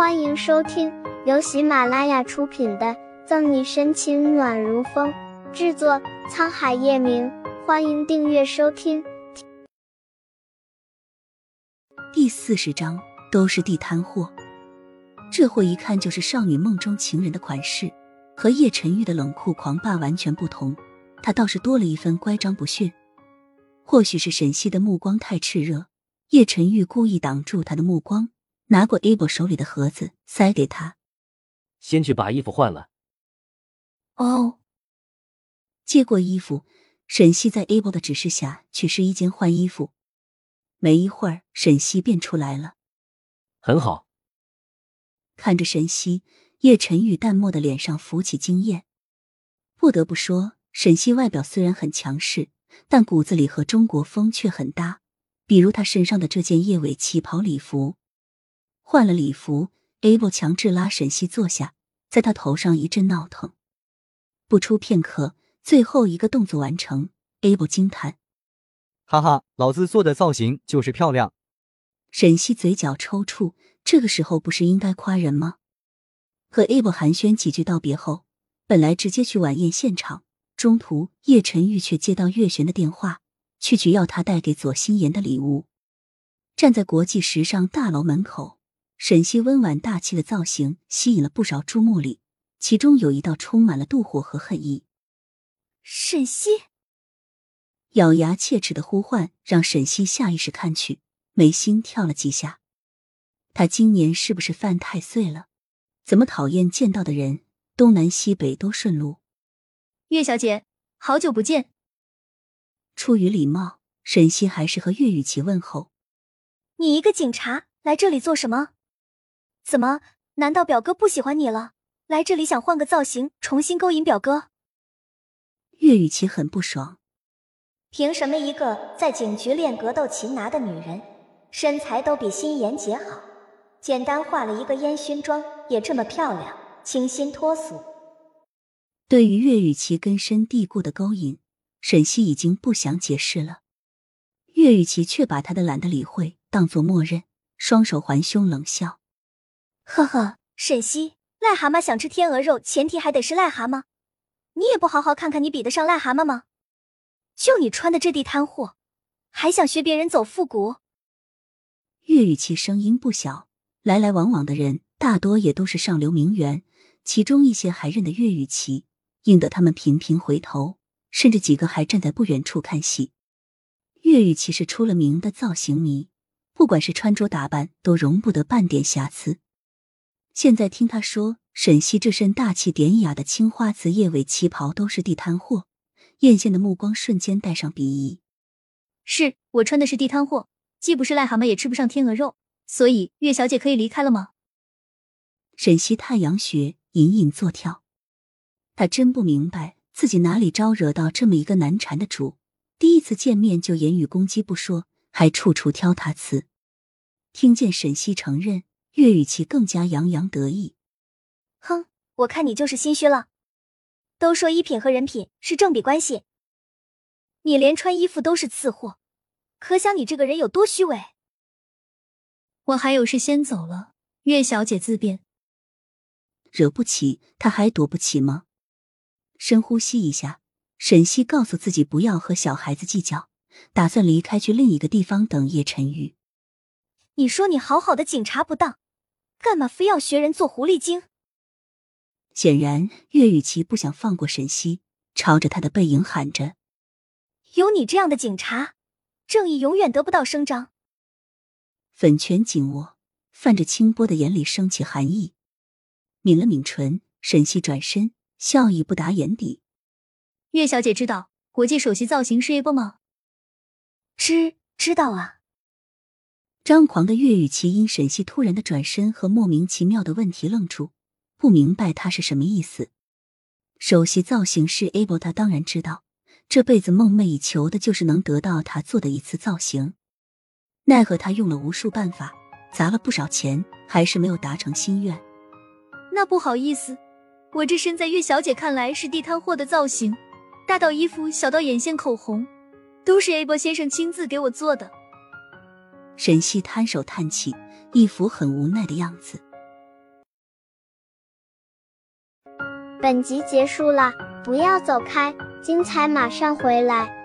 欢迎收听由喜马拉雅出品的《赠你深情暖如风》，制作沧海夜明。欢迎订阅收听。第四十章都是地摊货，这货一看就是少女梦中情人的款式，和叶晨玉的冷酷狂霸完全不同。他倒是多了一分乖张不驯。或许是沈西的目光太炽热，叶晨玉故意挡住他的目光。拿过 Abel 手里的盒子，塞给他。先去把衣服换了。哦。接过衣服，沈西在 Abel 的指示下去试衣间换衣服。没一会儿，沈西便出来了。很好。看着沈西，叶晨宇淡漠的脸上浮起惊艳。不得不说，沈西外表虽然很强势，但骨子里和中国风却很搭。比如她身上的这件叶尾旗袍礼服。换了礼服，Abel 强制拉沈西坐下，在他头上一阵闹腾。不出片刻，最后一个动作完成，Abel 惊叹：“哈哈，老子做的造型就是漂亮。”沈西嘴角抽搐，这个时候不是应该夸人吗？和 Abel 寒暄几句道别后，本来直接去晚宴现场，中途叶晨玉却接到月璇的电话，去取要他带给左心言的礼物。站在国际时尚大楼门口。沈西温婉大气的造型吸引了不少注目礼，其中有一道充满了妒火和恨意。沈西咬牙切齿的呼唤让沈西下意识看去，眉心跳了几下。他今年是不是犯太岁了？怎么讨厌见到的人东南西北都顺路？岳小姐，好久不见。出于礼貌，沈西还是和岳雨琪问候。你一个警察来这里做什么？怎么？难道表哥不喜欢你了？来这里想换个造型，重新勾引表哥？岳雨琪很不爽。凭什么一个在警局练格斗擒拿的女人，身材都比心妍姐好？简单化了一个烟熏妆，也这么漂亮，清新脱俗。对于岳雨琪根深蒂固的勾引，沈西已经不想解释了。岳雨琪却把他的懒得理会当作默认，双手环胸冷笑。呵呵，沈西，癞蛤蟆想吃天鹅肉，前提还得是癞蛤蟆。你也不好好看看，你比得上癞蛤蟆吗？就你穿的这地摊货，还想学别人走复古？岳雨琪声音不小，来来往往的人大多也都是上流名媛，其中一些还认得岳雨琪，引得他们频频回头，甚至几个还站在不远处看戏。岳雨琪是出了名的造型迷，不管是穿着打扮，都容不得半点瑕疵。现在听他说沈西这身大气典雅的青花瓷叶尾旗袍都是地摊货，艳羡的目光瞬间带上鄙夷。是我穿的是地摊货，既不是癞蛤蟆，也吃不上天鹅肉，所以岳小姐可以离开了吗？沈西太阳穴隐隐作跳，他真不明白自己哪里招惹到这么一个难缠的主，第一次见面就言语攻击不说，还处处挑他刺。听见沈西承认。岳雨琪更加洋洋得意，哼，我看你就是心虚了。都说衣品和人品是正比关系，你连穿衣服都是次货，可想你这个人有多虚伪。我还有事先走了，岳小姐自便。惹不起他还躲不起吗？深呼吸一下，沈西告诉自己不要和小孩子计较，打算离开去另一个地方等叶晨玉。你说你好好的警察不当，干嘛非要学人做狐狸精？显然岳雨琪不想放过沈西，朝着他的背影喊着：“有你这样的警察，正义永远得不到声张。”粉拳紧握，泛着清波的眼里升起寒意，抿了抿唇，沈西转身，笑意不达眼底。岳小姐知道国际首席造型师 A 波吗？知知道啊。张狂的岳雨琪因沈西突然的转身和莫名其妙的问题愣住，不明白他是什么意思。首席造型师 Able，他当然知道，这辈子梦寐以求的就是能得到他做的一次造型。奈何他用了无数办法，砸了不少钱，还是没有达成心愿。那不好意思，我这身在岳小姐看来是地摊货的造型，大到衣服，小到眼线、口红，都是 Able 先生亲自给我做的。沈西摊手叹气，一副很无奈的样子。本集结束了，不要走开，精彩马上回来。